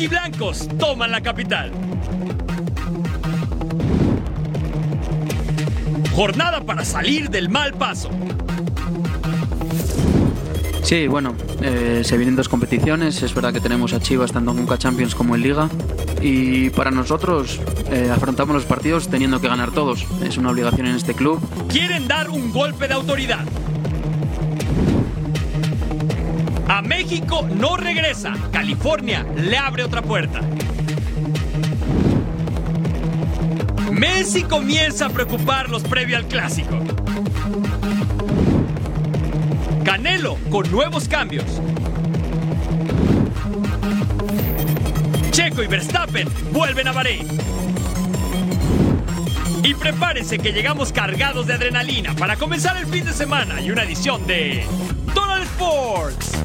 Rojiblancos toman la capital. Jornada para salir del mal paso. Sí, bueno, eh, se vienen dos competiciones. Es verdad que tenemos a Chivas tanto en Conca Champions como en Liga. Y para nosotros eh, afrontamos los partidos teniendo que ganar todos. Es una obligación en este club. Quieren dar un golpe de autoridad. México no regresa. California le abre otra puerta. Messi comienza a preocuparlos previo al clásico. Canelo con nuevos cambios. Checo y Verstappen vuelven a Bahrein. Y prepárense que llegamos cargados de adrenalina para comenzar el fin de semana y una edición de Total Sports.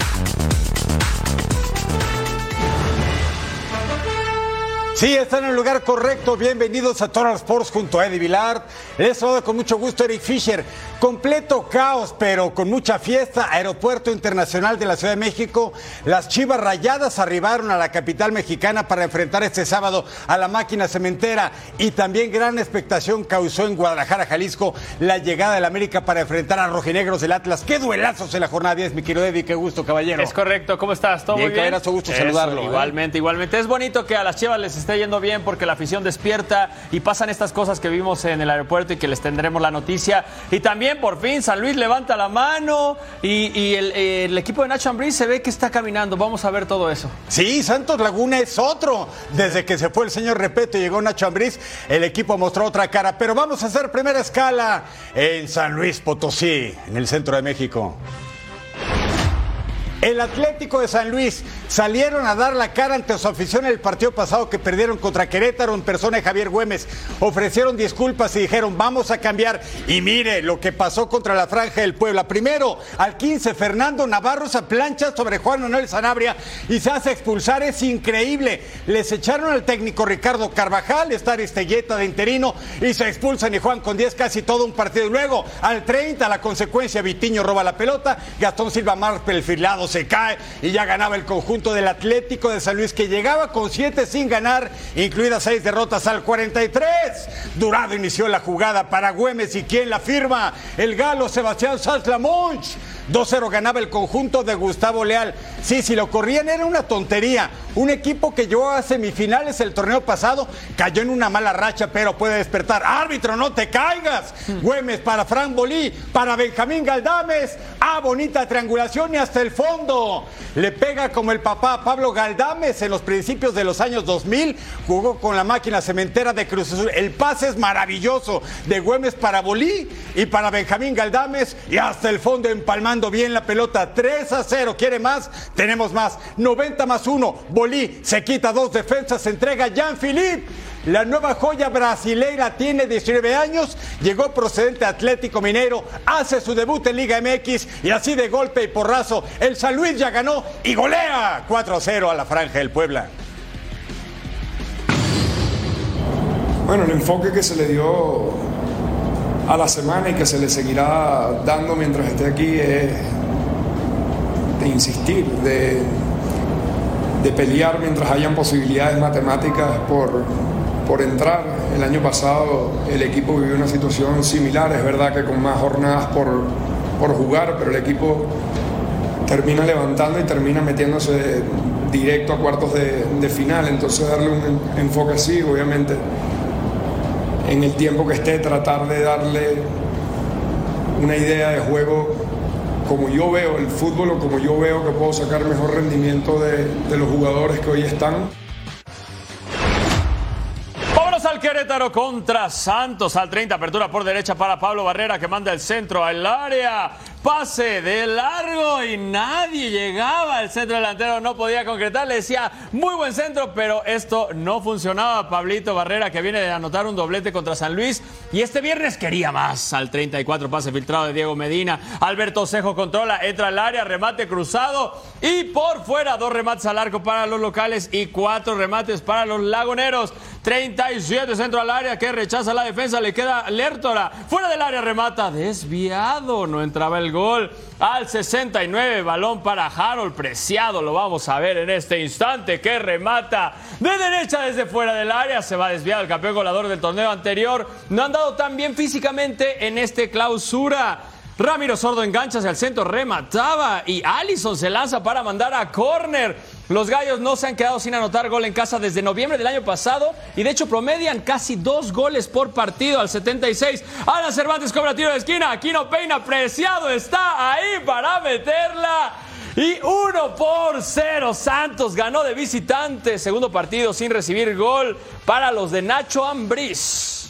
Sí, están en el lugar correcto. Bienvenidos a Total Sports junto a Eddie Vilar. Les saludo con mucho gusto Eric Fisher. Completo caos, pero con mucha fiesta. Aeropuerto Internacional de la Ciudad de México. Las Chivas Rayadas arribaron a la capital mexicana para enfrentar este sábado a la máquina cementera. Y también gran expectación causó en Guadalajara, Jalisco, la llegada del América para enfrentar a Rojinegros del Atlas. ¡Qué duelazos en la jornada 10, mi querido Eddie! ¡Qué gusto, caballero! Es correcto, ¿cómo estás? ¿Todo Bien, muy bien? caballerazo, gusto Eso, saludarlo, ¿eh? Igualmente, igualmente. Es bonito que a las Chivas les esté yendo bien porque la afición despierta y pasan estas cosas que vimos en el aeropuerto y que les tendremos la noticia. Y también, por fin, San Luis levanta la mano y, el, el equipo de Nacho Ambriz se ve que está caminando. Vamos a ver todo eso. Sí, Santos Laguna es otro. Desde que se fue el señor Repeto y llegó Nacho Ambriz, el equipo mostró otra cara. Pero vamos a hacer primera escala en San Luis Potosí, en el centro de México. El Atlético de San Luis salieron a dar la cara ante su afición en el partido pasado que perdieron contra Querétaro en persona de Javier Güemes. Ofrecieron disculpas y dijeron vamos a cambiar. Y mire lo que pasó contra la franja del Puebla. Primero, al 15, Fernando Navarro se plancha sobre Juan Manuel Sanabria y se hace expulsar. Es increíble. Les echaron al técnico Ricardo Carvajal, está Aristelleta de interino y se expulsan y Juan con 10 casi todo un partido. Luego, al 30, la consecuencia, Vitiño roba la pelota, Gastón Silva Mar se cae y ya ganaba el conjunto del Atlético de San Luis que llegaba con 7 sin ganar, incluidas 6 derrotas al 43. Durado inició la jugada para Güemes y quien la firma, el galo Sebastián Sanz Lamonch. 2-0 ganaba el conjunto de Gustavo Leal. Sí, si lo corrían era una tontería. Un equipo que llegó a semifinales el torneo pasado cayó en una mala racha, pero puede despertar. Árbitro, no te caigas. Güemes para Fran Bolí, para Benjamín Galdames. Ah, bonita triangulación y hasta el fondo. Le pega como el papá Pablo Galdames en los principios de los años 2000. Jugó con la máquina cementera de Cruz Azul. El pase es maravilloso de Güemes para Bolí y para Benjamín Galdames y hasta el fondo empalmando bien la pelota. 3 a 0. ¿Quiere más? Tenemos más. 90 más 1. Bolí se quita dos defensas. Se entrega Jean-Philippe. La nueva joya brasileira tiene 19 años, llegó procedente Atlético Mineiro, hace su debut en Liga MX y así de golpe y porrazo, el San Luis ya ganó y golea 4 a 0 a la franja del Puebla. Bueno, el enfoque que se le dio a la semana y que se le seguirá dando mientras esté aquí es de insistir, de, de pelear mientras hayan posibilidades matemáticas por, por entrar. El año pasado el equipo vivió una situación similar, es verdad que con más jornadas por, por jugar, pero el equipo termina levantando y termina metiéndose directo a cuartos de, de final, entonces darle un enfoque así, obviamente en el tiempo que esté, tratar de darle una idea de juego como yo veo el fútbol o como yo veo que puedo sacar mejor rendimiento de, de los jugadores que hoy están. Querétaro contra Santos. Al 30, apertura por derecha para Pablo Barrera que manda el centro al área pase de largo y nadie llegaba. El centro delantero no podía concretar. Le decía muy buen centro, pero esto no funcionaba. Pablito Barrera que viene de anotar un doblete contra San Luis y este viernes quería más. Al 34 pase filtrado de Diego Medina. Alberto Cejo controla, entra al área, remate cruzado y por fuera dos remates al arco para los locales y cuatro remates para los lagoneros. 37 centro al área que rechaza la defensa. Le queda Lertora. Fuera del área remata desviado. No entraba el gol al 69. Balón para Harold Preciado. Lo vamos a ver en este instante. Que remata de derecha desde fuera del área. Se va desviado el campeón goleador del torneo anterior. No han dado tan bien físicamente en este clausura. Ramiro Sordo engancha hacia el centro, remataba y Allison se lanza para mandar a córner. Los gallos no se han quedado sin anotar gol en casa desde noviembre del año pasado y de hecho promedian casi dos goles por partido al 76. Alan Cervantes cobra tiro de esquina, Aquino Peina, preciado está ahí para meterla. Y uno por cero, Santos ganó de visitante. Segundo partido sin recibir gol para los de Nacho Ambriz.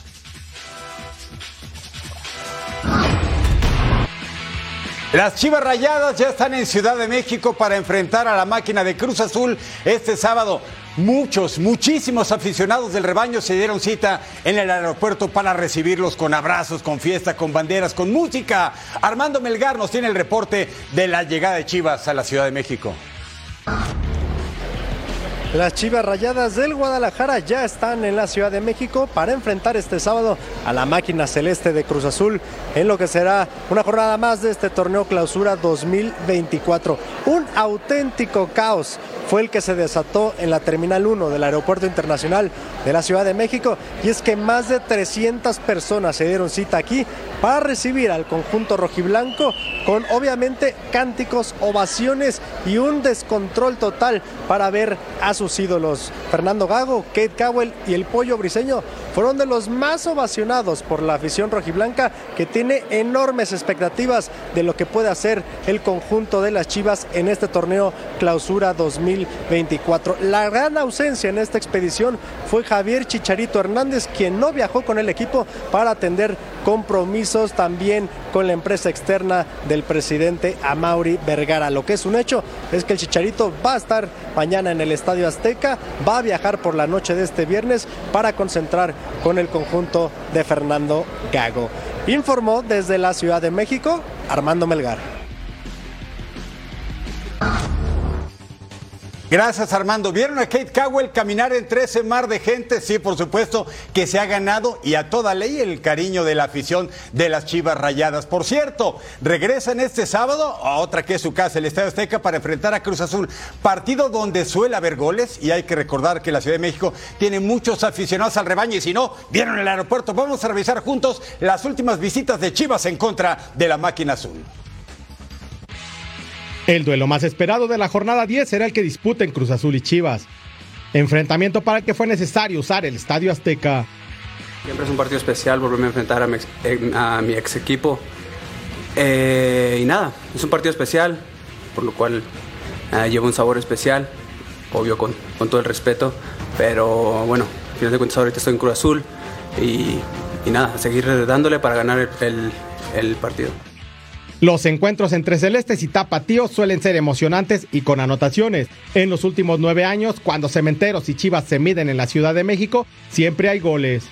Las Chivas Rayadas ya están en Ciudad de México para enfrentar a la máquina de Cruz Azul este sábado. Muchos, muchísimos aficionados del rebaño se dieron cita en el aeropuerto para recibirlos con abrazos, con fiesta, con banderas, con música. Armando Melgar nos tiene el reporte de la llegada de Chivas a la Ciudad de México. Las Chivas Rayadas del Guadalajara ya están en la Ciudad de México para enfrentar este sábado a la máquina celeste de Cruz Azul en lo que será una jornada más de este torneo clausura 2024. Un auténtico caos fue el que se desató en la Terminal 1 del Aeropuerto Internacional de la Ciudad de México y es que más de 300 personas se dieron cita aquí para recibir al conjunto rojiblanco con obviamente cánticos, ovaciones y un descontrol total para ver a sus ídolos. Fernando Gago, Kate Cowell y el Pollo Briseño fueron de los más ovacionados por la afición rojiblanca que tiene enormes expectativas de lo que puede hacer el conjunto de las Chivas en este torneo Clausura 2024. La gran ausencia en esta expedición fue Javier Chicharito Hernández, quien no viajó con el equipo para atender compromisos también con la empresa externa del presidente Amauri Vergara. Lo que es un hecho es que el Chicharito va a estar mañana en el Estadio Azteca, va a viajar por la noche de este viernes para concentrar con el conjunto de Fernando Gago. Informó desde la Ciudad de México Armando Melgar. Gracias, Armando. ¿Vieron a Kate Cowell caminar entre ese mar de gente? Sí, por supuesto, que se ha ganado y a toda ley el cariño de la afición de las Chivas Rayadas. Por cierto, regresan este sábado a otra que es su casa, el Estadio Azteca, para enfrentar a Cruz Azul. Partido donde suele haber goles y hay que recordar que la Ciudad de México tiene muchos aficionados al rebaño y si no, vieron el aeropuerto. Vamos a revisar juntos las últimas visitas de Chivas en contra de la máquina azul. El duelo más esperado de la jornada 10 será el que disputen Cruz Azul y Chivas. Enfrentamiento para el que fue necesario usar el Estadio Azteca. Siempre es un partido especial volverme a enfrentar a mi ex, equipo. Eh, y nada, es un partido especial, por lo cual eh, lleva un sabor especial, obvio con, todo el respeto, pero bueno, al final de cuentas ahorita estoy en Cruz Azul y, nada, seguir dándole para ganar el partido. Los encuentros entre celestes y tapatíos suelen ser emocionantes y con anotaciones. En los últimos nueve años, cuando cementeros y chivas se miden en la Ciudad de México, siempre hay goles.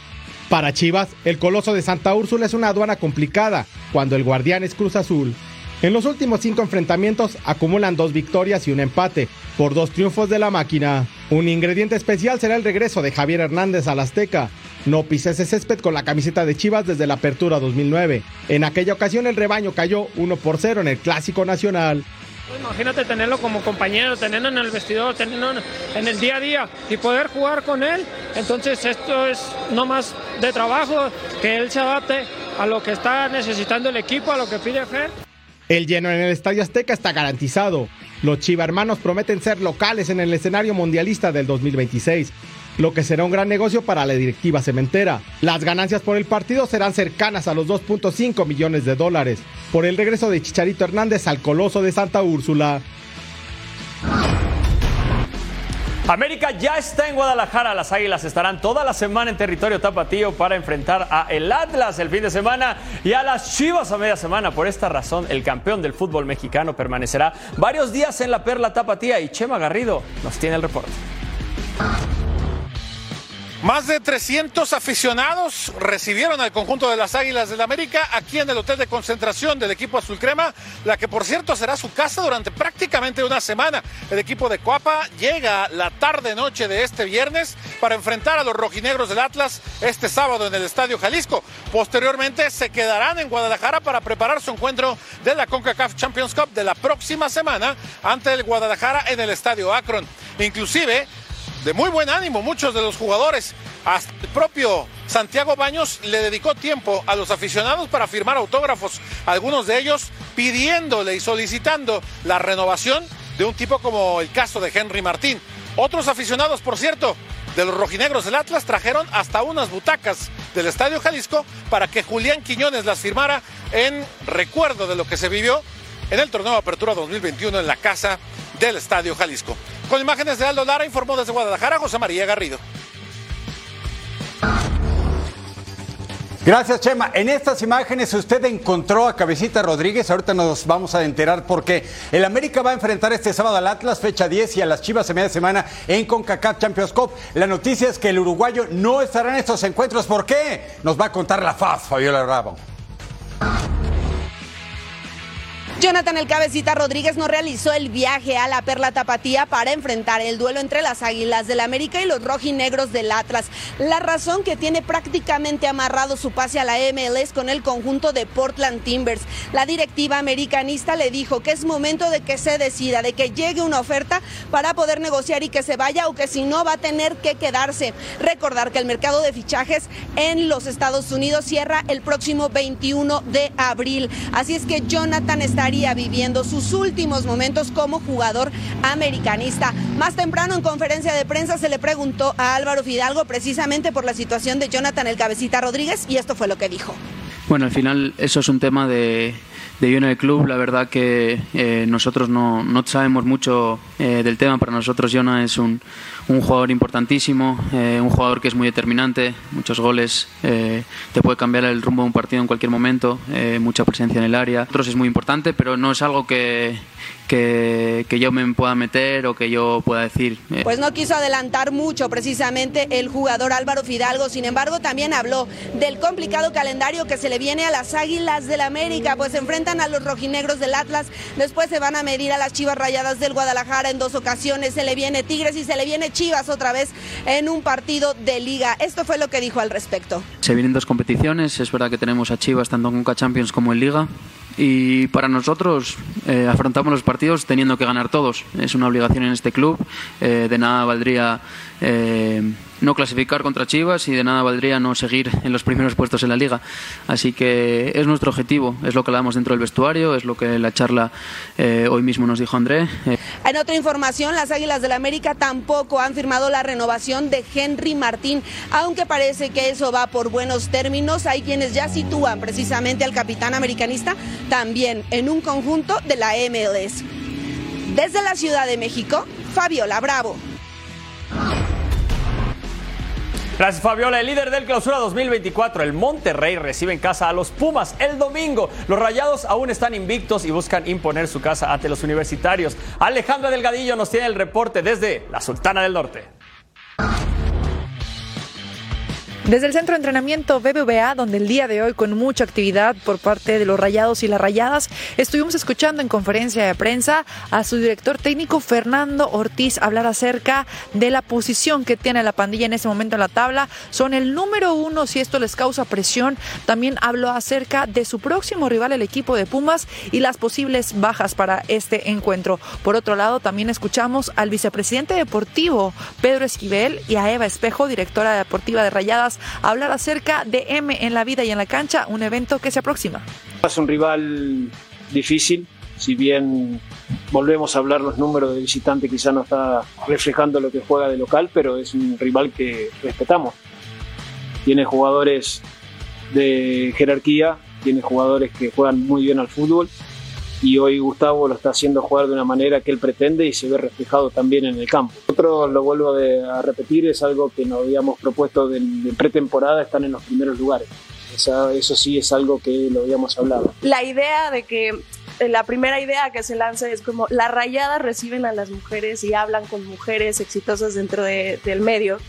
Para Chivas, el coloso de Santa Úrsula es una aduana complicada, cuando el guardián es Cruz Azul. En los últimos cinco enfrentamientos acumulan dos victorias y un empate, por dos triunfos de la máquina. Un ingrediente especial será el regreso de Javier Hernández al Azteca. No pisa ese césped con la camiseta de Chivas desde la apertura 2009. En aquella ocasión el rebaño cayó 1 por 0 en el Clásico Nacional. Pues imagínate tenerlo como compañero, tenerlo en el vestidor, tenerlo en el día a día y poder jugar con él. Entonces esto es no más de trabajo, que él se adapte a lo que está necesitando el equipo, a lo que pide Fer. El lleno en el Estadio Azteca está garantizado. Los Chiva hermanos prometen ser locales en el escenario mundialista del 2026. Lo que será un gran negocio para la directiva cementera. Las ganancias por el partido serán cercanas a los 2.5 millones de dólares por el regreso de Chicharito Hernández al Coloso de Santa Úrsula. América ya está en Guadalajara. Las Águilas estarán toda la semana en territorio tapatío para enfrentar a el Atlas el fin de semana y a las Chivas a media semana. Por esta razón, el campeón del fútbol mexicano permanecerá varios días en la Perla Tapatía y Chema Garrido nos tiene el reporte. Más de 300 aficionados recibieron al conjunto de las Águilas del la América aquí en el hotel de concentración del equipo azul crema, la que por cierto será su casa durante prácticamente una semana. El equipo de Coapa llega la tarde-noche de este viernes para enfrentar a los rojinegros del Atlas este sábado en el Estadio Jalisco. Posteriormente se quedarán en Guadalajara para preparar su encuentro de la CONCACAF Champions Cup de la próxima semana ante el Guadalajara en el Estadio Akron. Inclusive de muy buen ánimo muchos de los jugadores. El propio Santiago Baños le dedicó tiempo a los aficionados para firmar autógrafos, algunos de ellos pidiéndole y solicitando la renovación de un tipo como el caso de Henry Martín. Otros aficionados, por cierto, de los rojinegros del Atlas trajeron hasta unas butacas del Estadio Jalisco para que Julián Quiñones las firmara en recuerdo de lo que se vivió en el torneo de Apertura 2021 en la casa del Estadio Jalisco. Con imágenes de Aldo Lara, informó desde Guadalajara José María Garrido. Gracias, Chema. En estas imágenes usted encontró a Cabecita Rodríguez. Ahorita nos vamos a enterar por qué. El América va a enfrentar este sábado al Atlas, fecha 10, y a las Chivas en media semana en CONCACAF Champions Cup. La noticia es que el uruguayo no estará en estos encuentros. ¿Por qué? Nos va a contar la FAF, Fabiola Bravo. Jonathan El Cabecita Rodríguez no realizó el viaje a la Perla Tapatía para enfrentar el duelo entre las Águilas del América y los rojinegros del Atlas. La razón que tiene prácticamente amarrado su pase a la MLS con el conjunto de Portland Timbers. La directiva americanista le dijo que es momento de que se decida, de que llegue una oferta para poder negociar y que se vaya o que si no va a tener que quedarse. Recordar que el mercado de fichajes en los Estados Unidos cierra el próximo 21 de abril. Así es que Jonathan estaría viviendo sus últimos momentos como jugador americanista. Más temprano en conferencia de prensa se le preguntó a Álvaro Fidalgo precisamente por la situación de Jonathan el Cabecita Rodríguez y esto fue lo que dijo. Bueno, al final eso es un tema de, de en el club. La verdad que eh, nosotros no, no, sabemos mucho eh, del tema. Para nosotros Jonah es un, un jugador importantísimo, eh, un jugador que es muy determinante, muchos goles, te puede cambiar el rumbo de un partido en cualquier momento, mucha presencia en el área. Nosotros es muy importante, pero no es algo que, que, que, yo me pueda meter o que yo pueda decir. Pues no quiso adelantar mucho precisamente el jugador Álvaro Fidalgo, sin embargo también habló del complicado calendario que se le viene a las Águilas del América, pues enfrentan a los rojinegros del Atlas, después se van a medir a las Chivas Rayadas del Guadalajara en dos ocasiones, se le viene Tigres y se le viene Chivas otra vez en un partido de liga. Esto fue lo que dijo al respecto. Se vienen dos competiciones, es verdad que tenemos a Chivas tanto en Conca Champions como en Liga y para nosotros eh, afrontamos los partidos teniendo que ganar todos. Es una obligación en este club. Eh, de nada valdría eh, no clasificar contra Chivas y de nada valdría no seguir en los primeros puestos en la liga. Así que es nuestro objetivo, es lo que hablamos dentro del vestuario, es lo que la charla eh, hoy mismo nos dijo André. En otra información, las Águilas del la América tampoco han firmado la renovación de Henry Martín, aunque parece que eso va por buenos términos. Hay quienes ya sitúan precisamente al capitán americanista también en un conjunto de la MLS. Desde la Ciudad de México, Fabiola Bravo. Gracias Fabiola, el líder del clausura 2024, el Monterrey recibe en casa a los Pumas el domingo. Los Rayados aún están invictos y buscan imponer su casa ante los universitarios. Alejandra Delgadillo nos tiene el reporte desde la Sultana del Norte. Desde el centro de entrenamiento BBVA, donde el día de hoy con mucha actividad por parte de los Rayados y las Rayadas, estuvimos escuchando en conferencia de prensa a su director técnico Fernando Ortiz hablar acerca de la posición que tiene la pandilla en ese momento en la tabla. Son el número uno si esto les causa presión. También habló acerca de su próximo rival, el equipo de Pumas, y las posibles bajas para este encuentro. Por otro lado, también escuchamos al vicepresidente deportivo Pedro Esquivel y a Eva Espejo, directora deportiva de Rayadas hablar acerca de M en la vida y en la cancha, un evento que se aproxima. Es un rival difícil, si bien volvemos a hablar los números de visitante, quizá no está reflejando lo que juega de local, pero es un rival que respetamos. Tiene jugadores de jerarquía, tiene jugadores que juegan muy bien al fútbol y hoy Gustavo lo está haciendo jugar de una manera que él pretende y se ve reflejado también en el campo. Otro, lo vuelvo a repetir, es algo que nos habíamos propuesto de, pretemporada, están en los primeros lugares. eso sí es algo que lo habíamos hablado. La idea de que eh, la primera idea que se lanza es como las rayadas reciben a las mujeres y hablan con mujeres exitosas dentro del medio.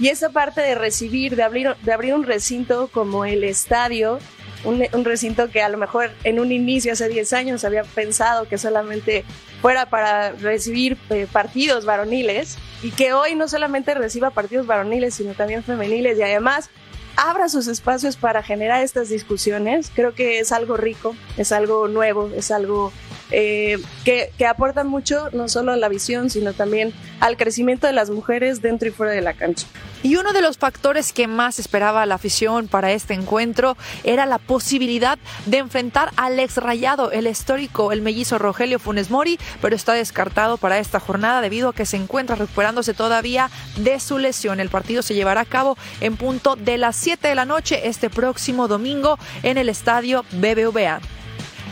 Y esa parte de recibir, de abrir un recinto como el estadio, un, recinto que a lo mejor en un inicio, hace 10 años, había pensado que solamente fuera para recibir eh, partidos varoniles y que hoy no solamente reciba partidos varoniles, sino también femeniles y además abra sus espacios para generar estas discusiones, creo que es algo rico, es algo nuevo, es algo eh, que, que aporta mucho no solo a la visión, sino también al crecimiento de las mujeres dentro y fuera de la cancha. Y uno de los factores que más esperaba la afición para este encuentro era la posibilidad de enfrentar al ex rayado, el histórico, el mellizo Rogelio Funes Mori, pero está descartado para esta jornada debido a que se encuentra recuperándose todavía de su lesión. El partido se llevará a cabo en punto de las 7 de la noche este próximo domingo en el estadio BBVA.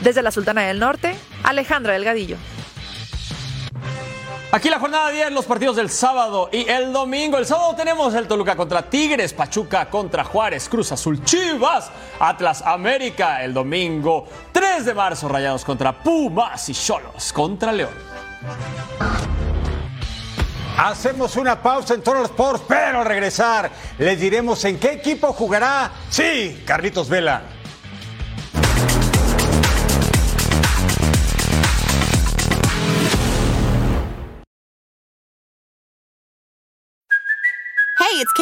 Desde la Sultana del Norte, Alejandra Delgadillo. Aquí la jornada 10, los partidos del sábado y el domingo. El sábado tenemos el Toluca contra Tigres, Pachuca contra Juárez, Cruz Azul, Chivas, Atlas América. El domingo 3 de marzo, Rayados contra Pumas y Cholos contra León. Hacemos una pausa en Total Sports, pero al regresar les diremos en qué equipo jugará. Sí, Carlitos Vela.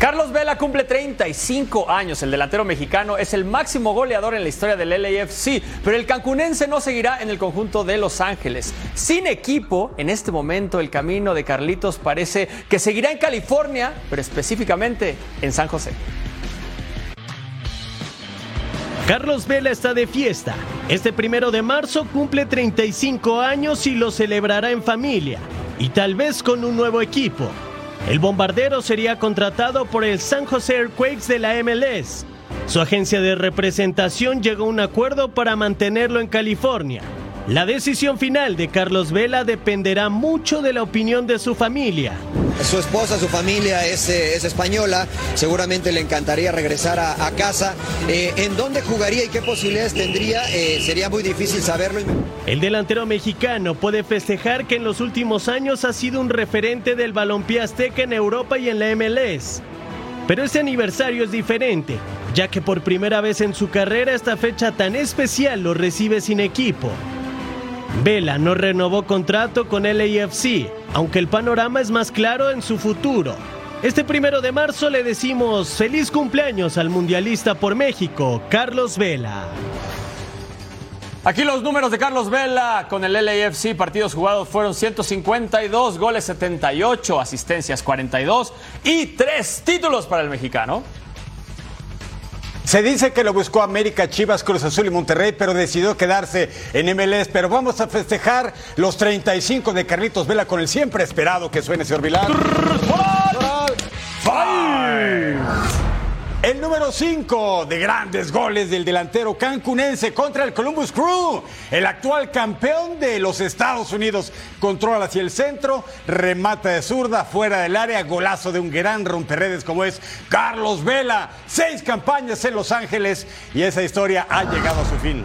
Carlos Vela cumple 35 años. El delantero mexicano es el máximo goleador en la historia del LAFC, pero el cancunense no seguirá en el conjunto de Los Ángeles. Sin equipo, en este momento el camino de Carlitos parece que seguirá en California, pero específicamente en San José. Carlos Vela está de fiesta. Este primero de marzo cumple 35 años y lo celebrará en familia y tal vez con un nuevo equipo. El bombardero sería contratado por el San Jose Earthquakes de la MLS. Su agencia de representación llegó a un acuerdo para mantenerlo en California. La decisión final de Carlos Vela dependerá mucho de la opinión de su familia. Su esposa, su familia es, eh, española, seguramente le encantaría regresar a, casa. Eh, ¿En dónde jugaría y qué posibilidades tendría? Eh, sería muy difícil saberlo. El delantero mexicano puede festejar que en los últimos años ha sido un referente del balompié azteca en Europa y en la MLS. Pero este aniversario es diferente, ya que por primera vez en su carrera esta fecha tan especial lo recibe sin equipo. Vela no renovó contrato con el AFC, aunque el panorama es más claro en su futuro. Este primero de marzo le decimos feliz cumpleaños al mundialista por México, Carlos Vela. Aquí los números de Carlos Vela con el LAFC, partidos jugados fueron 152, goles 78, asistencias 42 y tres títulos para el mexicano. Se dice que lo buscó América, Chivas, Cruz Azul y Monterrey, pero decidió quedarse en MLS. Pero vamos a festejar los 35 de Carlitos Vela con el siempre esperado que suene, señor Vilar. El número 5 de grandes goles del delantero cancunense contra el Columbus Crew. El actual campeón de los Estados Unidos controla hacia el centro, remata de zurda, fuera del área, golazo de un gran romperredes como es Carlos Vela. Seis campañas en Los Ángeles y esa historia ha llegado a su fin.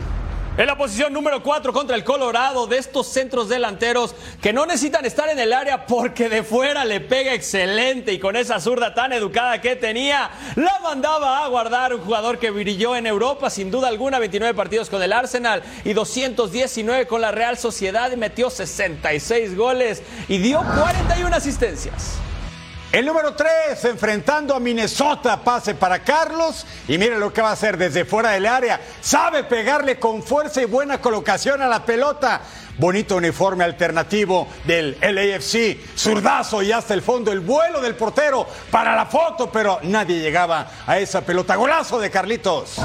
En la posición número 4 contra el Colorado de estos centros delanteros que no necesitan estar en el área porque de fuera le pega excelente y con esa zurda tan educada que tenía, la mandaba a guardar un jugador que brilló en Europa sin duda alguna, 29 partidos con el Arsenal y 219 con la Real Sociedad metió 66 goles y dio 41 asistencias. El número 3, enfrentando a Minnesota, pase para Carlos. Y mire lo que va a hacer desde fuera del área. Sabe pegarle con fuerza y buena colocación a la pelota. Bonito uniforme alternativo del LAFC. Zurdazo y hasta el fondo. El vuelo del portero para la foto, pero nadie llegaba a esa pelota. Golazo de Carlitos.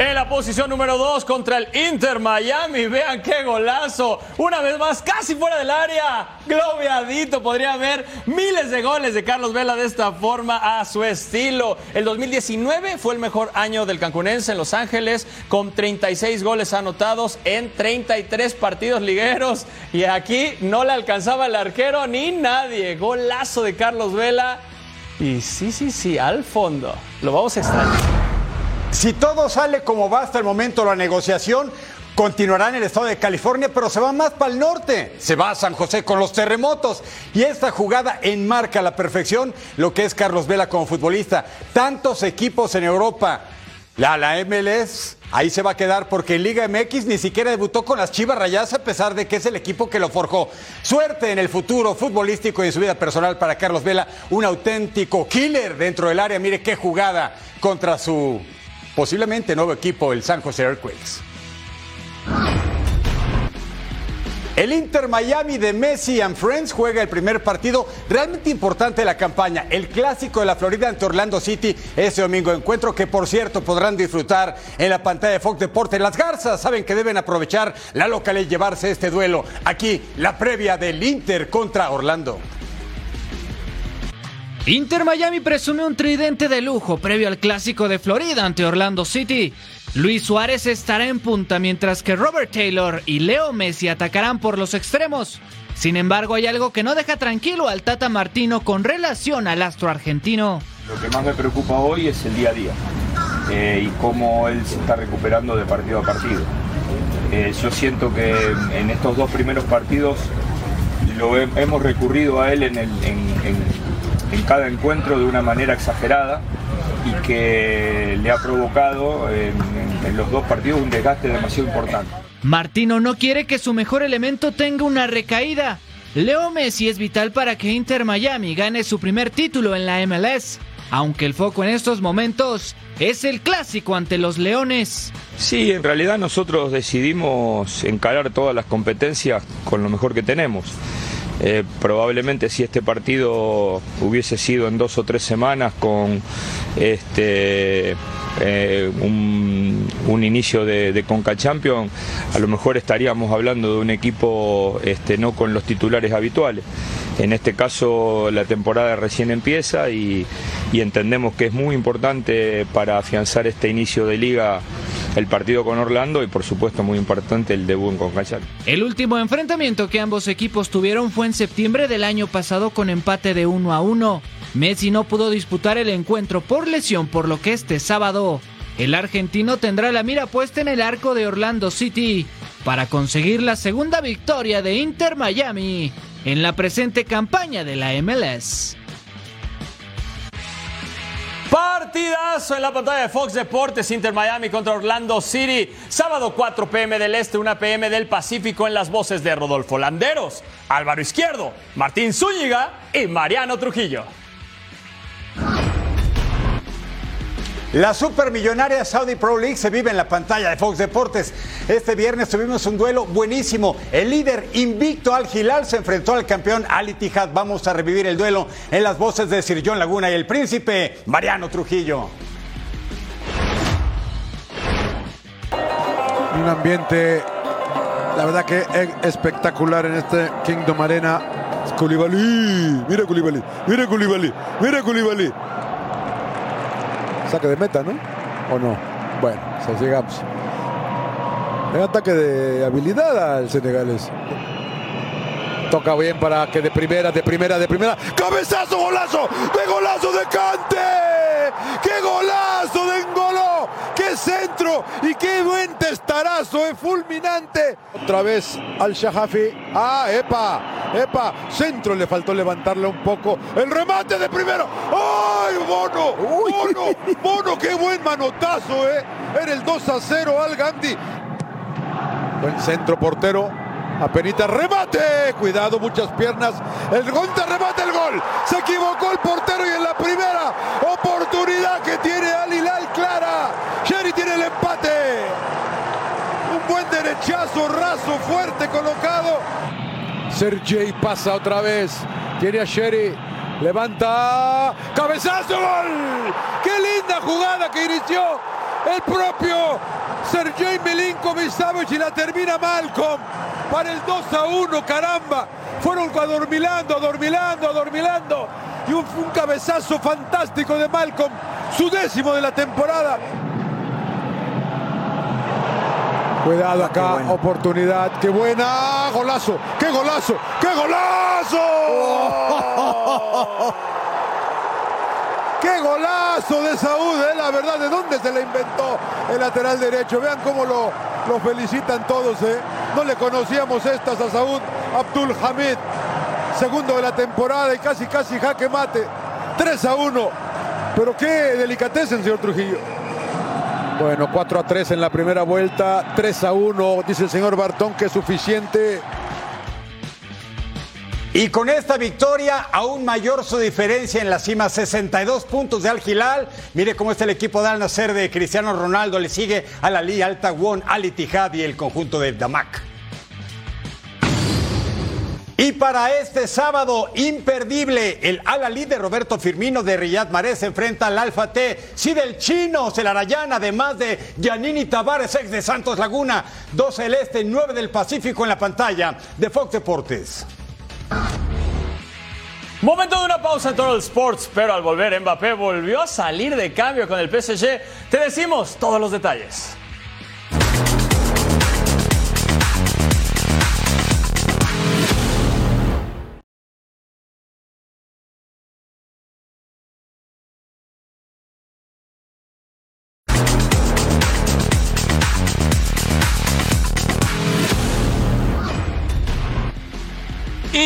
En la posición número 2 contra el Inter Miami. Vean qué golazo. Una vez más, casi fuera del área. Globiadito. Podría haber miles de goles de Carlos Vela de esta forma a su estilo. El 2019 fue el mejor año del cancunense en Los Ángeles con 36 goles anotados en 33 partidos ligueros. Y aquí no le alcanzaba el arquero ni nadie. Golazo de Carlos Vela. Y sí, sí, sí, al fondo. Lo vamos a extrañar. Si todo sale como va hasta el momento la negociación, continuará en el estado de California, pero se va más para el norte. Se va a San José con los terremotos. Y esta jugada enmarca a la perfección lo que es Carlos Vela como futbolista. Tantos equipos en Europa. La, la MLS ahí se va a quedar porque en Liga MX ni siquiera debutó con las Chivas Rayas a pesar de que es el equipo que lo forjó. Suerte en el futuro futbolístico y en su vida personal para Carlos Vela, un auténtico killer dentro del área. Mire qué jugada contra su posiblemente nuevo equipo, el San Jose Earthquakes. El Inter Miami de Messi and Friends juega el primer partido realmente importante de la campaña, el clásico de la Florida ante Orlando City ese domingo. Encuentro que, por cierto, podrán disfrutar en la pantalla de Fox Deportes. Las Garzas saben que deben aprovechar la local y llevarse este duelo. Aquí, la previa del Inter contra Orlando. Inter Miami presume un tridente de lujo previo al clásico de Florida ante Orlando City. Luis Suárez estará en punta mientras que Robert Taylor y Leo Messi atacarán por los extremos. Sin embargo, hay algo que no deja tranquilo al Tata Martino con relación al astro argentino. Lo que más me preocupa hoy es el día a día eh, y cómo él se está recuperando de partido a partido. Eh, yo siento que en estos dos primeros partidos lo hemos recurrido a él en, el, cada encuentro de una manera exagerada y que le ha provocado en, en, los dos partidos un desgaste demasiado importante. Martino no quiere que su mejor elemento tenga una recaída. Leo Messi es vital para que Inter Miami gane su primer título en la MLS, aunque el foco en estos momentos es el clásico ante los Leones. Sí, en realidad nosotros decidimos encarar todas las competencias con lo mejor que tenemos. Eh, probablemente si este partido hubiese sido en dos o tres semanas con este eh, un, inicio de, de, Conca Champion, a lo mejor estaríamos hablando de un equipo este, no con los titulares habituales. En este caso la temporada recién empieza y entendemos que es muy importante para afianzar este inicio de liga el partido con Orlando y por supuesto muy importante el debut en Concachal. El último enfrentamiento que ambos equipos tuvieron fue en septiembre del año pasado con empate de 1 a 1. Messi no pudo disputar el encuentro por lesión, por lo que este sábado el argentino tendrá la mira puesta en el arco de Orlando City para conseguir la segunda victoria de Inter Miami en la presente campaña de la MLS. Partidazo en la pantalla de Fox Deportes Inter Miami contra Orlando City. Sábado 4 pm del Este, 1 pm del Pacífico en las voces de Rodolfo Landeros, Álvaro Izquierdo, Martín Zúñiga y Mariano Trujillo. La supermillonaria Saudi Pro League se vive en la pantalla de Fox Deportes. Este viernes tuvimos un duelo buenísimo. El líder invicto Al Hilal se enfrentó al campeón Al Ittihad. Vamos a revivir el duelo en las voces de Sir John Laguna y el príncipe Mariano Trujillo. Un ambiente, la verdad que espectacular en este Kingdom Arena. Koulibaly, mira Koulibaly, mira Koulibaly, mira Koulibaly. Saque de meta, ¿no? ¿O no? Bueno, o llegamos. Un ataque de habilidad al senegalés. Toca bien para que de primera, de primera, de primera. ¡Cabezazo, golazo! ¡De golazo de Cante! ¡Qué golazo de Engoló! ¡Qué centro! ¡Y qué buen testarazo! ¡Es fulminante! Otra vez al Shahafi. ¡Ah, epa! ¡Epa! Centro le faltó levantarle un poco. ¡El remate de primero! ¡Ay, Bono! ¡Bono! ¡Bono! ¡Qué buen manotazo, eh! Era el 2 a 0 al Gandhi. Buen centro portero. Apenita remate. Cuidado, muchas piernas. El Gonta remate el gol. Se equivocó el portero y en la primera oportunidad que tiene Al Hilal clara. Sherry tiene el empate. Un buen derechazo, raso, fuerte colocado. Sergey pasa otra vez. Tiene a Sherry. Levanta. Cabezazo, gol. Qué linda jugada que inició el propio Sergey Milinkovic Savic y la termina Malcolm para el 2 a 1, caramba. Fueron adormilando, adormilando, adormilando. Y un, un cabezazo fantástico de Malcolm, su décimo de la temporada. Cuidado acá, oportunidad. Qué buena, golazo, qué golazo, qué golazo. ¡Qué golazo de Saúl! eh, La verdad, ¿de dónde se le inventó el lateral derecho? Vean cómo lo, lo felicitan todos. ¿eh? No le conocíamos estas a Saúl Abdul Hamid. Segundo de la temporada y casi, casi jaque mate. 3 a 1. Pero qué delicatecen, señor Trujillo. Bueno, 4 a 3 en la primera vuelta. 3 a 1, dice el señor Bartón, que es suficiente. Y con esta victoria, aún mayor su diferencia en la cima, 62 puntos de Al Hilal. Mire cómo está el equipo de Al Nasser de Cristiano Ronaldo. Le sigue al Ali Al Tawon, Al Ittihad y el conjunto de Damak. Y para este sábado imperdible, el Al-Ali de Roberto Firmino de Riyad Mahrez se enfrenta al Alfa T, sí del chino, Celarayán, además de Giannini Tavares, ex de Santos Laguna, 12 del Este, 9 del Pacífico en la pantalla de Fox Deportes. Momento de una pausa en Total Sports, pero al volver Mbappé volvió a salir de cambio con el PSG. Te decimos todos los detalles.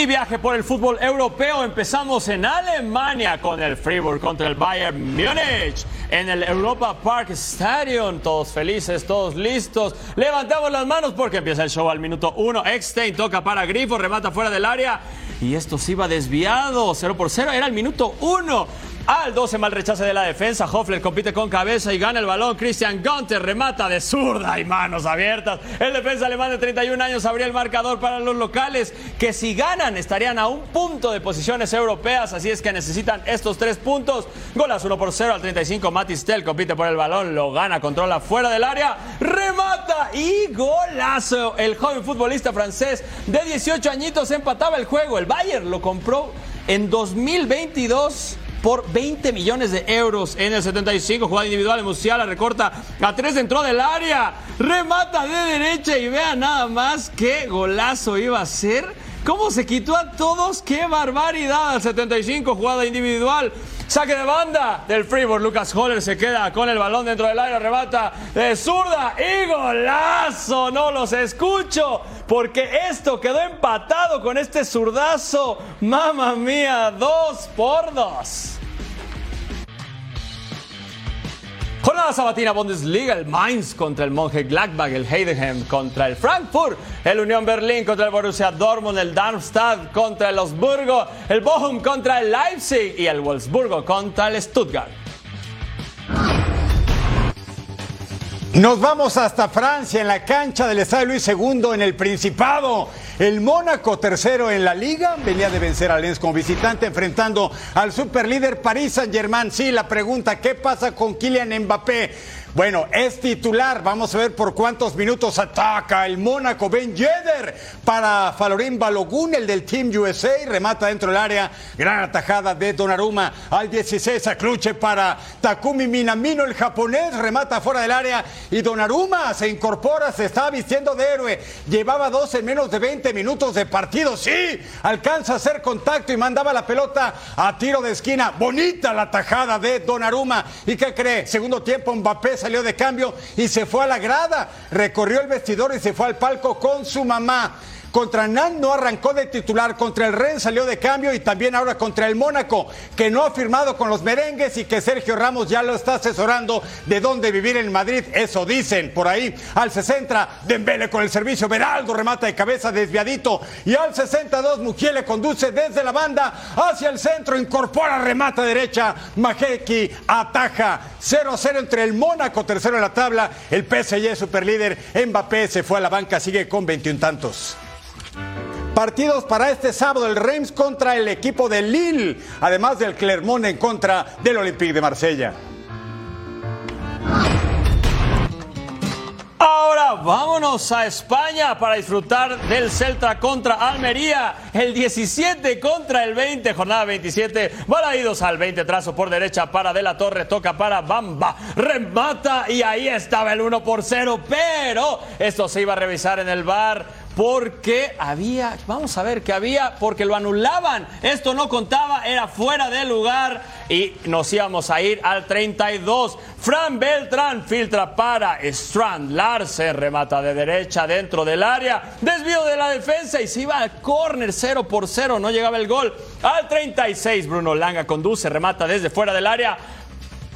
Viaje por el fútbol europeo. Empezamos en Alemania con el Fribourg contra el Bayern Múnich. En el Europa Park Stadium. Todos felices, todos listos. Levantamos las manos porque empieza el show al minuto 1. Eckstein toca para Grifo, remata fuera del área. Y esto se iba desviado. 0 por 0. Era el minuto 1. Al se mal rechace de la defensa. Hoffler compite con cabeza y gana el balón. Christian Gunter remata de zurda y manos abiertas. El defensa alemán de 31 años abría el marcador para los locales, que si ganan estarían a un punto de posiciones europeas. Así es que necesitan estos tres puntos. Golas 1 por 0 al 35. Matistel compite por el balón, lo gana, controla fuera del área, remata y golazo. El joven futbolista francés de 18 añitos empataba el juego. El Bayern lo compró en 2022 por 20 millones de euros en el 75. Jugada individual de Musiala, recorta a tres dentro del área. Remata de derecha y vea nada más qué golazo iba a ser. ¿Cómo se quitó a todos? ¡Qué barbaridad! Al 75, jugada individual. Saque de banda del Freeborn. Lucas Holler se queda con el balón dentro del área. Rebata de zurda y golazo. No los escucho porque esto quedó empatado con este zurdazo. Mamma mía, dos por dos. Jornada sabatina Bundesliga, el Mainz contra el Monje Gladbach, el Heidenheim contra el Frankfurt, el Unión Berlín contra el Borussia Dortmund, el Darmstadt contra el Osburgo, el Bochum contra el Leipzig y el Wolfsburgo contra el Stuttgart. Nos vamos hasta Francia, en la cancha del Estadio Luis II, en el Principado. El Mónaco, tercero en la liga, venía de vencer a Lens como visitante, enfrentando al superlíder Paris Saint-Germain. Sí, la pregunta, ¿qué pasa con Kylian Mbappé? Bueno, es titular. Vamos a ver por cuántos minutos ataca el Mónaco. Ben Yedder para Falorín Balogun, el del Team USA. Remata dentro del área. Gran atajada de Donnarumma al 16. Acluche para Takumi Minamino, el japonés. Remata fuera del área. Y Donnarumma se incorpora, se está vistiendo de héroe. Llevaba dos en menos de 20 minutos de partido. Sí, alcanza a hacer contacto y mandaba la pelota a tiro de esquina. Bonita la tajada de Donnarumma. ¿Y qué cree? Segundo tiempo, Mbappé salió de cambio y se fue a la grada. Recorrió el vestidor y se fue al palco con su mamá. Contra Nan no arrancó de titular, contra el Ren salió de cambio y también ahora contra el Mónaco, que no ha firmado con los merengues y que Sergio Ramos ya lo está asesorando de dónde vivir en Madrid. Eso dicen por ahí. Al 60, Dembele con el servicio, Beraldo remata de cabeza desviadito y al 62, Mujiele conduce desde la banda hacia el centro, incorpora, remata derecha, Majeki ataja 0 a 0 entre el Mónaco, tercero en la tabla, el PSG superlíder, Mbappé se fue a la banca, sigue con 21 tantos. Partidos para este sábado, el Reims contra el equipo de Lille, además del Clermont en contra del Olympique de Marsella. Ahora vámonos a España para disfrutar del Celta contra Almería. El 17 contra el 20, jornada 27. Balaídos al 20, trazo por derecha para De la Torre, toca para Bamba. Remata y ahí estaba el 1 por 0. Pero esto se iba a revisar en el bar porque había, vamos a ver que había, porque lo anulaban. Esto no contaba, era fuera de lugar y nos íbamos a ir al 32. Fran Beltrán filtra para Strand. Larsen remata de derecha dentro del área. Desvío de la defensa y se iba al córner 0 por 0. No llegaba el gol. Al 36 Bruno Langa conduce, remata desde fuera del área.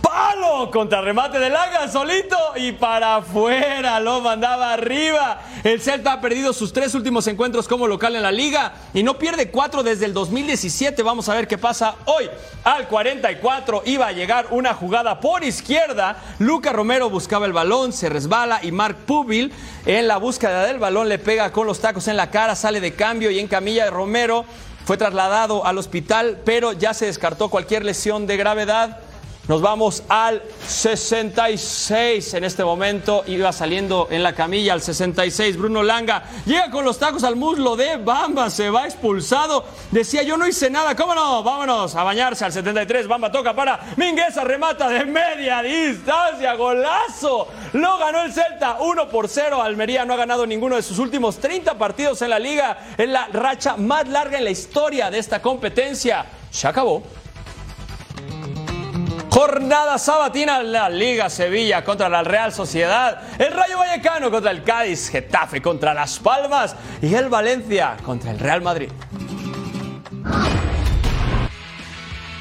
Palo contra remate de Langa solito y para afuera lo mandaba arriba. El Celta ha perdido sus tres últimos encuentros como local en la liga y no pierde cuatro desde el 2017. Vamos a ver qué pasa hoy. Al 44 iba a llegar una jugada por izquierda. Luca Romero buscaba el balón, se resbala y Mark Pubil en la búsqueda del balón le pega con los tacos en la cara, sale de cambio y en camilla de Romero fue trasladado al hospital, pero ya se descartó cualquier lesión de gravedad. Nos vamos al 66 en este momento. Iba saliendo en la camilla al 66. Bruno Langa llega con los tacos al muslo de Bamba. Se va expulsado. Decía yo no hice nada. ¿Cómo no? Vámonos a bañarse al 73. Bamba toca para Mingueza. Remata de media distancia. Golazo. Lo ganó el Celta 1 por 0. Almería no ha ganado ninguno de sus últimos 30 partidos en la liga. Es la racha más larga en la historia de esta competencia. Se acabó. Jornada sabatina la Liga Sevilla contra la Real Sociedad, el Rayo Vallecano contra el Cádiz, Getafe contra Las Palmas y el Valencia contra el Real Madrid.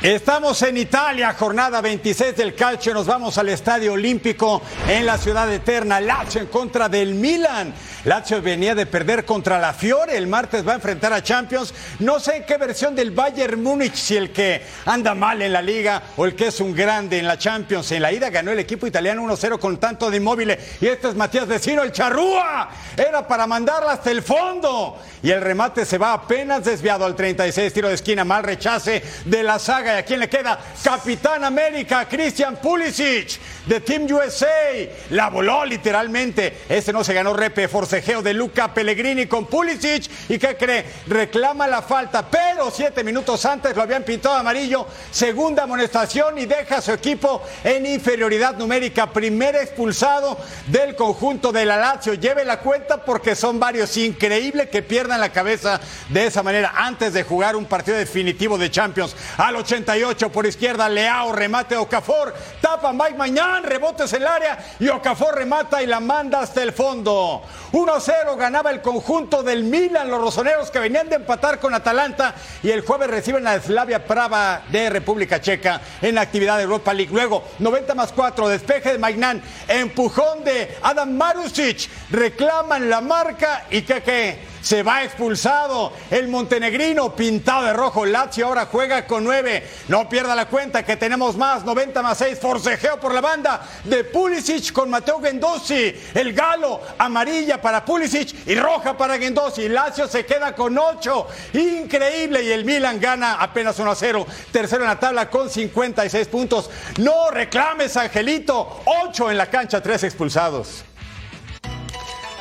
Estamos en Italia, jornada 26 del calcio. Nos vamos al Estadio Olímpico en la ciudad eterna. Lazio en contra del Milan. Lazio venía de perder contra la Fiore. El martes va a enfrentar a Champions. No sé en qué versión del Bayern Múnich, si el que anda mal en la liga o el que es un grande en la Champions. En la ida ganó el equipo italiano 1-0 con tanto de inmóvil. Y este es Matías Vecino, el charrúa. Era para mandarla hasta el fondo. Y el remate se va apenas desviado al 36. Tiro de esquina, mal rechace de la saga. ¿Y a quién le queda? Capitán América, Christian Pulisic, de Team USA. La voló literalmente. Este no se ganó repe, forcejeo de Luca Pellegrini con Pulisic. ¿Y qué cree? Reclama la falta, pero siete minutos antes lo habían pintado amarillo. Segunda amonestación y deja a su equipo en inferioridad numérica. Primer expulsado del conjunto de la Lazio. Lleve la cuenta porque son varios. Increíble que pierdan la cabeza de esa manera antes de jugar un partido definitivo de Champions. Al 88 por izquierda, Leao remate Okafor. Tapa Mike Mañán, rebotes el área y Okafor remata y la manda hasta el fondo. 1-0 ganaba el conjunto del Milan, los rosoneros que venían de empatar con Atalanta y el jueves reciben a Slavia Prava de República Checa en la actividad de Europa League. Luego, 90 más 4, despeje de Magnán, empujón de Adam Marusic, reclaman la marca y que, que se va expulsado. El montenegrino pintado de rojo. Lazio ahora juega con nueve. No pierda la cuenta que tenemos más. 90 más 6. Forcejeo por la banda de Pulisic con Mateo Gendosi. El galo amarilla para Pulisic y roja para Gendosi. Lazio se queda con 8. Increíble. Y el Milan gana apenas 1 a 0. Tercero en la tabla con 56 puntos. No reclames, Angelito. 8 en la cancha, 3 expulsados.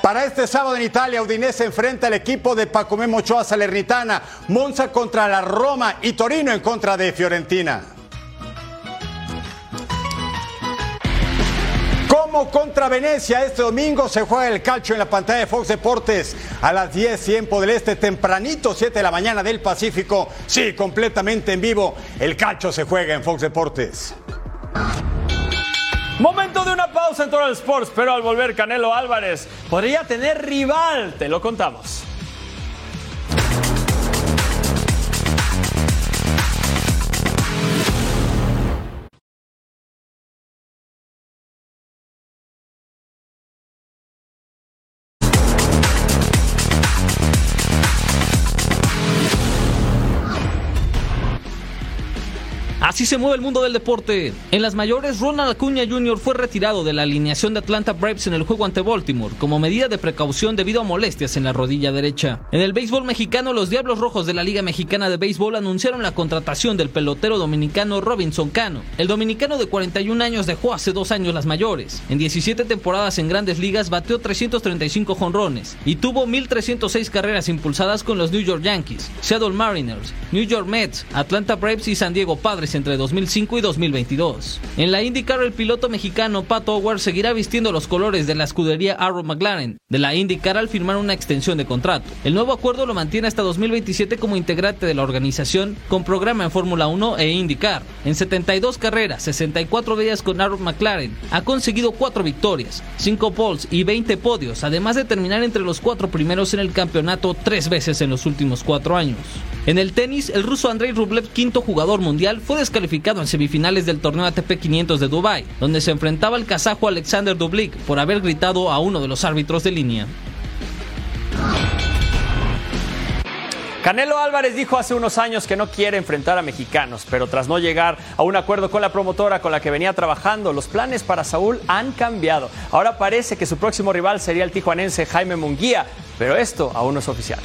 Para este sábado en Italia, Udinese enfrenta al equipo de Pacomé Ochoa Salernitana, Monza contra la Roma y Torino en contra de Fiorentina. Como contra Venecia, este domingo se juega el calcio en la pantalla de Fox Deportes a las 10 tiempo del este, tempranito 7 de la mañana del Pacífico. Sí, completamente en vivo. El calcio se juega en Fox Deportes. Momento de una pausa en Total Sports, pero al volver Canelo Álvarez podría tener rival, te lo contamos. Se mueve el mundo del deporte. En las mayores, Ronald Acuña Jr. fue retirado de la alineación de Atlanta Braves en el juego ante Baltimore como medida de precaución debido a molestias en la rodilla derecha. En el béisbol mexicano, los Diablos Rojos de la Liga Mexicana de Béisbol anunciaron la contratación del pelotero dominicano Robinson Cano. El dominicano de 41 años dejó hace dos años las mayores. En 17 temporadas en grandes ligas bateó 335 jonrones y tuvo 1.306 carreras impulsadas con los New York Yankees, Seattle Mariners, New York Mets, Atlanta Braves y San Diego Padres entre 2005 y 2022. En la IndyCar el piloto mexicano Pat Howard seguirá vistiendo los colores de la escudería Arrow McLaren de la IndyCar al firmar una extensión de contrato. El nuevo acuerdo lo mantiene hasta 2027 como integrante de la organización con programa en Fórmula 1 e IndyCar. En 72 carreras, 64 días con Arrow McLaren, ha conseguido 4 victorias, 5 poles y 20 podios, además de terminar entre los 4 primeros en el campeonato 3 veces en los últimos 4 años. En el tenis, el ruso Andrei Rublev, quinto jugador mundial, fue descalificado en semifinales del torneo ATP 500 de Dubai, donde se enfrentaba al kazajo Alexander Dublik por haber gritado a uno de los árbitros de línea. Canelo Álvarez dijo hace unos años que no quiere enfrentar a mexicanos, pero tras no llegar a un acuerdo con la promotora con la que venía trabajando, los planes para Saúl han cambiado. Ahora parece que su próximo rival sería el tijuanense Jaime Munguía, pero esto aún no es oficial.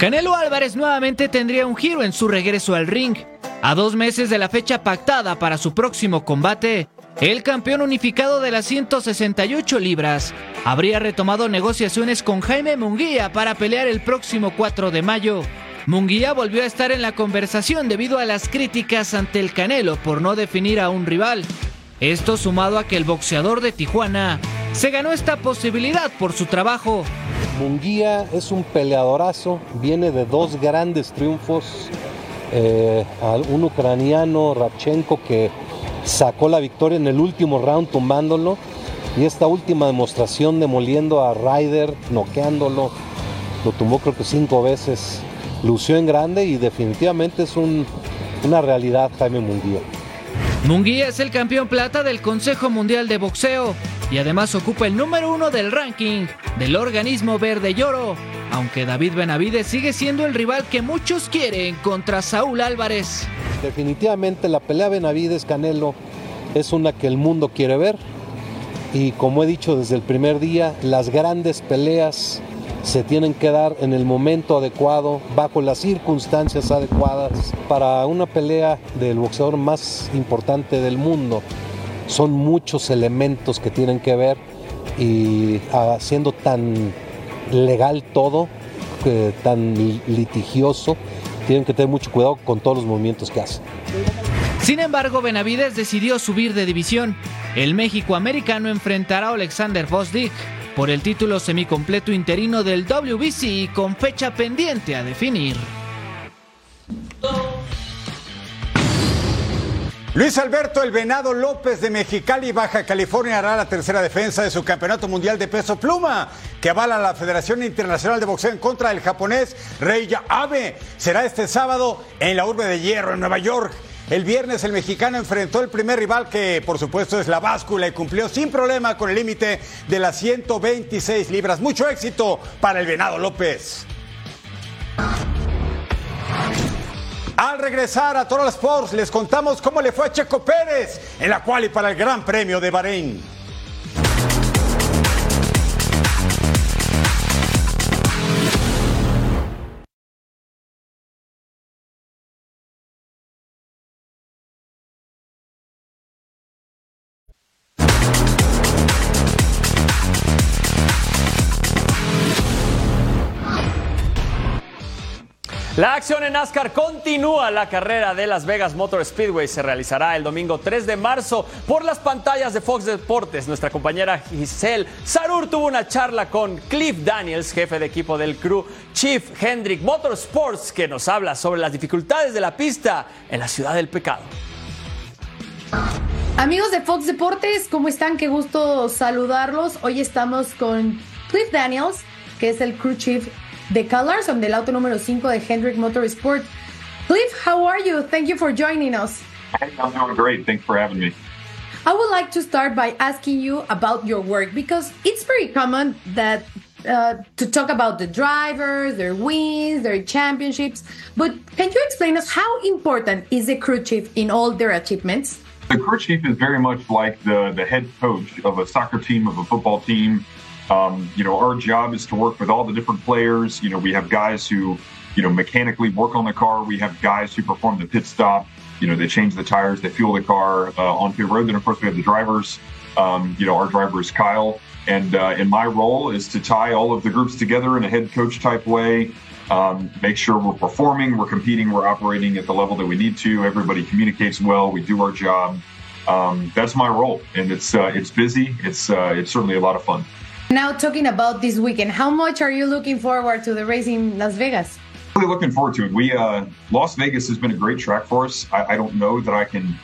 Canelo Álvarez nuevamente tendría un giro en su regreso al ring. A dos meses de la fecha pactada para su próximo combate, el campeón unificado de las 168 libras habría retomado negociaciones con Jaime Munguía para pelear el próximo 4 de mayo. Munguía volvió a estar en la conversación debido a las críticas ante el Canelo por no definir a un rival. Esto sumado a que el boxeador de Tijuana se ganó esta posibilidad por su trabajo. Munguía es un peleadorazo, viene de dos grandes triunfos. Eh, un ucraniano, Rabchenko, que sacó la victoria en el último round tumbándolo. Y esta última demostración demoliendo a Ryder, noqueándolo. Lo tumbó creo que cinco veces. Lució en grande y definitivamente es un, una realidad Jaime Munguía. Munguía es el campeón plata del Consejo Mundial de Boxeo y además ocupa el número uno del ranking del organismo verde y oro, aunque David Benavides sigue siendo el rival que muchos quieren contra Saúl Álvarez. Definitivamente la pelea Benavides-Canelo es una que el mundo quiere ver y como he dicho desde el primer día, las grandes peleas se tienen que dar en el momento adecuado, bajo las circunstancias adecuadas. Para una pelea del boxeador más importante del mundo, son muchos elementos que tienen que ver y haciendo tan legal todo, tan litigioso, tienen que tener mucho cuidado con todos los movimientos que hacen. Sin embargo, Benavides decidió subir de división. El México americano enfrentará a Alexander Vosdick por el título semicompleto interino del WBC con fecha pendiente a definir. Luis Alberto El Venado López de Mexicali, Baja California, hará la tercera defensa de su campeonato mundial de peso pluma, que avala la Federación Internacional de Boxeo en contra del japonés Rei Abe. Será este sábado en la urbe de Hierro, en Nueva York. El viernes el mexicano enfrentó el primer rival que por supuesto es la báscula y cumplió sin problema con el límite de las 126 libras. Mucho éxito para el Venado López. Al regresar a Toro Sports les contamos cómo le fue a Checo Pérez en la cual y para el Gran Premio de Bahrein. La acción en NASCAR continúa. La carrera de Las Vegas Motor Speedway se realizará el domingo 3 de marzo por las pantallas de Fox Deportes. Nuestra compañera Giselle Sarur tuvo una charla con Cliff Daniels, jefe de equipo del crew Chief Hendrick Motorsports, que nos habla sobre las dificultades de la pista en la ciudad del pecado. Amigos de Fox Deportes, ¿cómo están? Qué gusto saludarlos. Hoy estamos con Cliff Daniels, que es el crew chief de Colors on del auto número 5 de Hendrick Motorsport. Cliff, how are you? Thank you for joining us. I'm doing great. Thanks for having me. I would like to start by asking you about your work because it's very common that uh, to talk about the drivers, their wins, their championships. But can you explain us how important is the crew chief in all their achievements? The crew chief is very much like the the head coach of a soccer team, of a football team. Um, you know, our job is to work with all the different players. You know, we have guys who, you know, mechanically work on the car. We have guys who perform the pit stop. You know, they change the tires, they fuel the car uh, on pit road. Then, of course, we have the drivers. Um, you know, our driver is Kyle, and uh, my role is to tie all of the groups together in a head coach type way. Um, make sure we're performing, we're competing, we're operating at the level that we need to. Everybody communicates well. We do our job. Um, that's my role, and it's uh, it's busy. It's uh, it's certainly a lot of fun. Now, talking about this weekend, how much are you looking forward to the race in Las Vegas? Really looking forward to it. We uh, Las Vegas has been a great track for us. I, I don't know that I can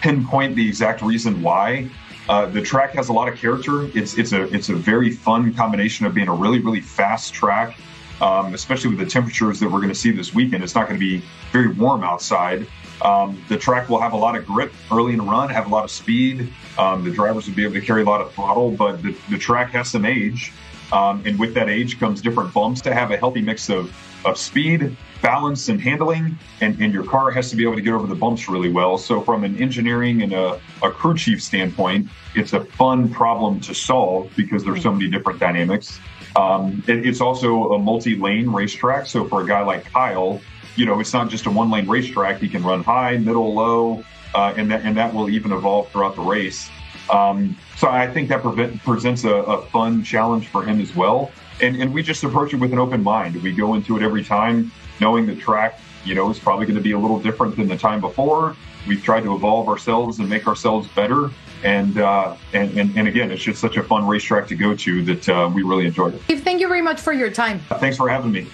pinpoint the exact reason why. Uh, the track has a lot of character. It's it's a it's a very fun combination of being a really really fast track, um, especially with the temperatures that we're going to see this weekend. It's not going to be very warm outside. Um, the track will have a lot of grip early in the run, have a lot of speed. Um, the drivers will be able to carry a lot of throttle, but the, the track has some age. Um, and with that age comes different bumps to have a healthy mix of, of speed, balance, and handling. And, and your car has to be able to get over the bumps really well. So, from an engineering and a, a crew chief standpoint, it's a fun problem to solve because there's so many different dynamics. Um, it, it's also a multi lane racetrack. So, for a guy like Kyle, you know, it's not just a one lane racetrack. He can run high, middle, low, uh, and that and that will even evolve throughout the race. Um, so I think that prevent, presents a, a, fun challenge for him as well. And and we just approach it with an open mind. We go into it every time knowing the track, you know, is probably going to be a little different than the time before. We've tried to evolve ourselves and make ourselves better. And, uh, and, and, and again, it's just such a fun racetrack to go to that uh, we really enjoyed it. Thank you very much for your time. Thanks for having me.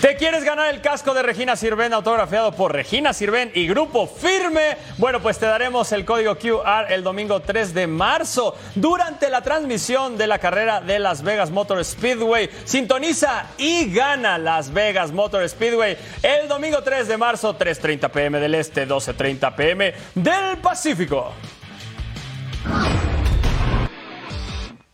¿Te quieres ganar el casco de Regina Sirven autografiado por Regina Sirven y Grupo Firme? Bueno, pues te daremos el código QR el domingo 3 de marzo durante la transmisión de la carrera de Las Vegas Motor Speedway. Sintoniza y gana Las Vegas Motor Speedway el domingo 3 de marzo, 3.30 pm del Este, 12.30 pm del Pacífico.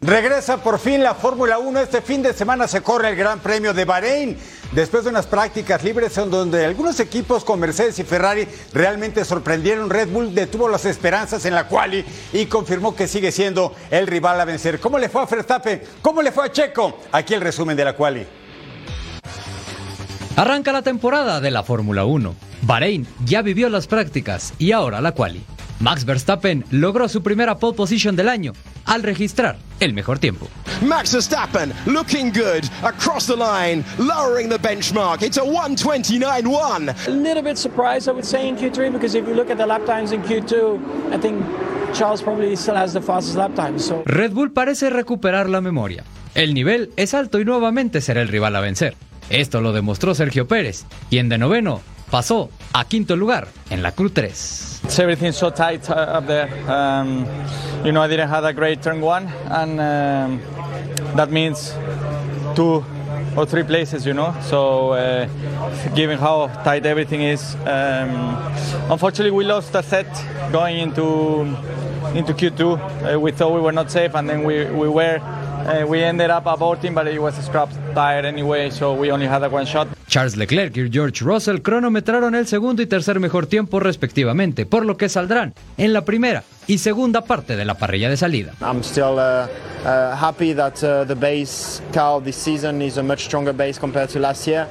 Regresa por fin la Fórmula 1. Este fin de semana se corre el Gran Premio de Bahrein. Después de unas prácticas libres en donde algunos equipos con Mercedes y Ferrari realmente sorprendieron, Red Bull detuvo las esperanzas en la quali y confirmó que sigue siendo el rival a vencer. ¿Cómo le fue a Verstappen? ¿Cómo le fue a Checo? Aquí el resumen de la quali. Arranca la temporada de la Fórmula 1. Bahrein ya vivió las prácticas y ahora la quali. Max Verstappen logró su primera pole position del año al registrar el mejor tiempo. Max Verstappen looking good across the line, lowering the benchmark. It's a 129.1. A little bit surprised, I would say, in Q3 because if you look at the lap times in Q2, I think Charles probably still has the fastest lap time. So. Red Bull parece recuperar la memoria. El nivel es alto y nuevamente será el rival a vencer. Esto lo demostró Sergio Pérez, quien de noveno pasó a quinto lugar en la Q3. It's everything so tight uh, up there. Um, you know, I didn't have a great turn one, and um, that means two or three places, you know. So, uh, given how tight everything is, um, unfortunately, we lost a set going into into Q2. Uh, we thought we were not safe, and then we we were. Uh, we ended up aborting, but it was a scrap tire anyway, so we only had a one shot. Charles Leclerc y George Russell cronometraron el segundo y tercer mejor tiempo respectivamente, por lo que saldrán en la primera y segunda parte de la parrilla de salida. I'm still uh, uh, happy that uh, the base car this season is a much stronger base compared to last year,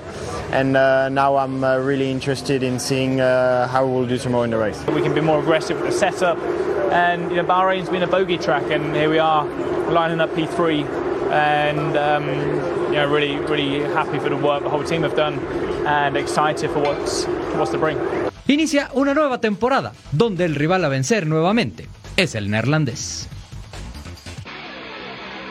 and uh, now I'm uh, really interested in seeing uh, how we'll do tomorrow in the race. We can be more aggressive with the setup, and you know Bahrain's been a bogey track, and here we are lining up P3, and um, you know really really happy for the work the whole team have done, and excited for what's what's to bring. Inicia una nueva temporada, donde el rival a vencer nuevamente es el neerlandés.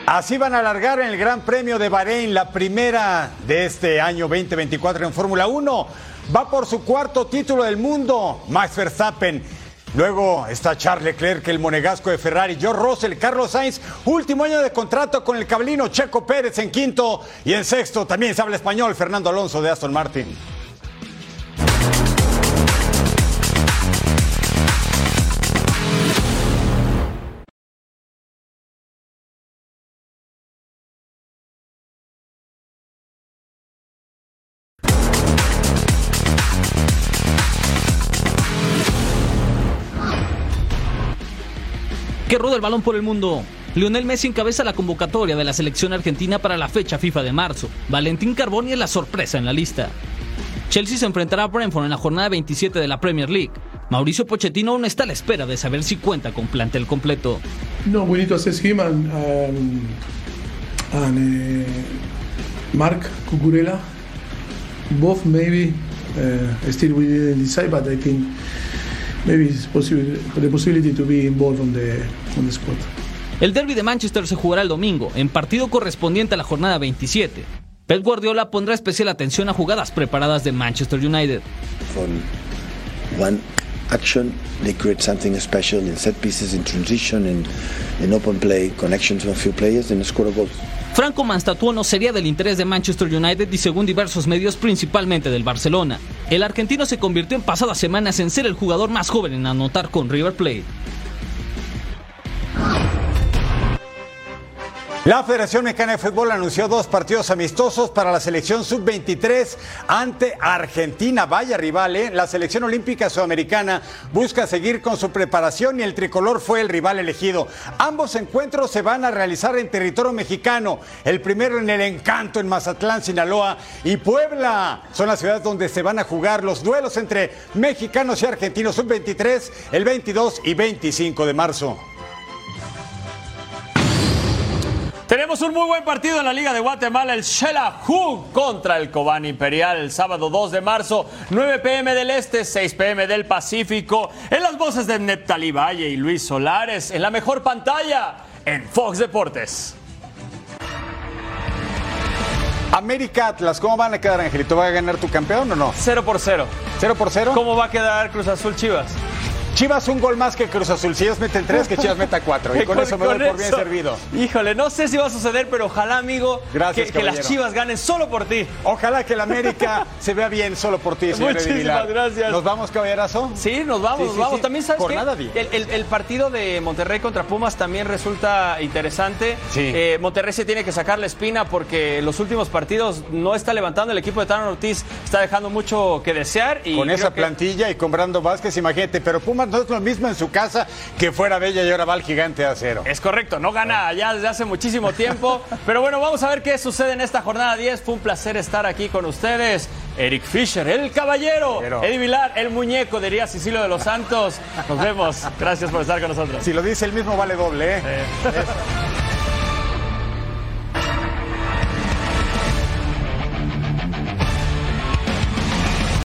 Así van a alargar en el Gran Premio de Bahrein, la primera de este año 2024 en Fórmula 1. Va por su cuarto título del mundo, Max Verstappen. Luego está Charles Leclerc, el monegasco de Ferrari, George Russell, Carlos Sainz, último año de contrato con el cabalino Checo Pérez en quinto y en sexto también se habla español Fernando Alonso de Aston Martin. Que roda el balón por el mundo. Lionel Messi encabeza la convocatoria de la selección argentina para la fecha FIFA de marzo. Valentín Carboni es la sorpresa en la lista. Chelsea se enfrentará a Brentford en la jornada 27 de la Premier League. Mauricio Pochettino aún está a la espera de saber si cuenta con plantel completo. No, we need to and, um, uh, Mark Cucurella. Both maybe uh, still we didn't decide, but I think maybe it's possible the possibility to be involved on the on the squad. El derby de Manchester se jugará el domingo, en partido correspondiente a la jornada 27. Pep Guardiola pondrá especial atención a jugadas preparadas de Manchester United. From one action, they create something special in set pieces, in transition, in, in open play, connections with a few players, and score a goal. Franco Manstatuono sería del interés de Manchester United y según diversos medios, principalmente del Barcelona. El argentino se convirtió en pasadas semanas en ser el jugador más joven en anotar con River Plate. La Federación Mexicana de Fútbol anunció dos partidos amistosos para la selección sub-23 ante Argentina. Vaya rival, ¿eh? La selección olímpica sudamericana busca seguir con su preparación y el tricolor fue el rival elegido. Ambos encuentros se van a realizar en territorio mexicano. El primero en el Encanto, en Mazatlán, Sinaloa y Puebla. Son las ciudades donde se van a jugar los duelos entre mexicanos y argentinos sub-23 el 22 y 25 de marzo. Tenemos un muy buen partido en la Liga de Guatemala, el Xelajú contra el Cobán Imperial, el sábado 2 de marzo, 9 pm del Este, 6 pm del Pacífico, en las voces de Neptali Valle y Luis Solares, en la mejor pantalla, en Fox Deportes. América Atlas, ¿cómo van a quedar, Angelito? ¿Va a ganar tu campeón o no? 0 por 0. ¿0 por 0? ¿Cómo va a quedar Cruz Azul Chivas? Chivas un gol más que Cruz Azul. Si ellos meten tres, que Chivas meta cuatro. Y con, eso me doy por bien servido. Híjole, no sé si va a suceder, pero ojalá, amigo, Gracias, que, que las Chivas ganen solo por ti. Ojalá que el América se vea bien solo por ti, señor Muchísimas gracias. ¿Nos vamos, caballerazo? Sí, nos vamos, Sí, nos sí, vamos. sí. También sabes Por qué? nada, bien. el, el- el partido de Monterrey contra Pumas también resulta interesante. Sí. Eh, Monterrey se tiene que sacar la espina porque los últimos partidos no está levantando. El equipo de Tano Ortiz está dejando mucho que desear. Y Con esa que- plantilla y con Brando Vázquez, imagínate. Pero Pumas no es lo mismo en su casa que fuera Bella y ahora va al gigante de acero. Es correcto, no gana ya desde hace muchísimo tiempo. Pero bueno, vamos a ver qué sucede en esta jornada 10. Fue un placer estar aquí con ustedes. Eric Fisher, el caballero. Eddie Vilar, el muñeco, diría Cicilio de los Santos. Nos vemos. Gracias por estar con nosotros. Si lo dice el mismo, vale doble, ¿eh?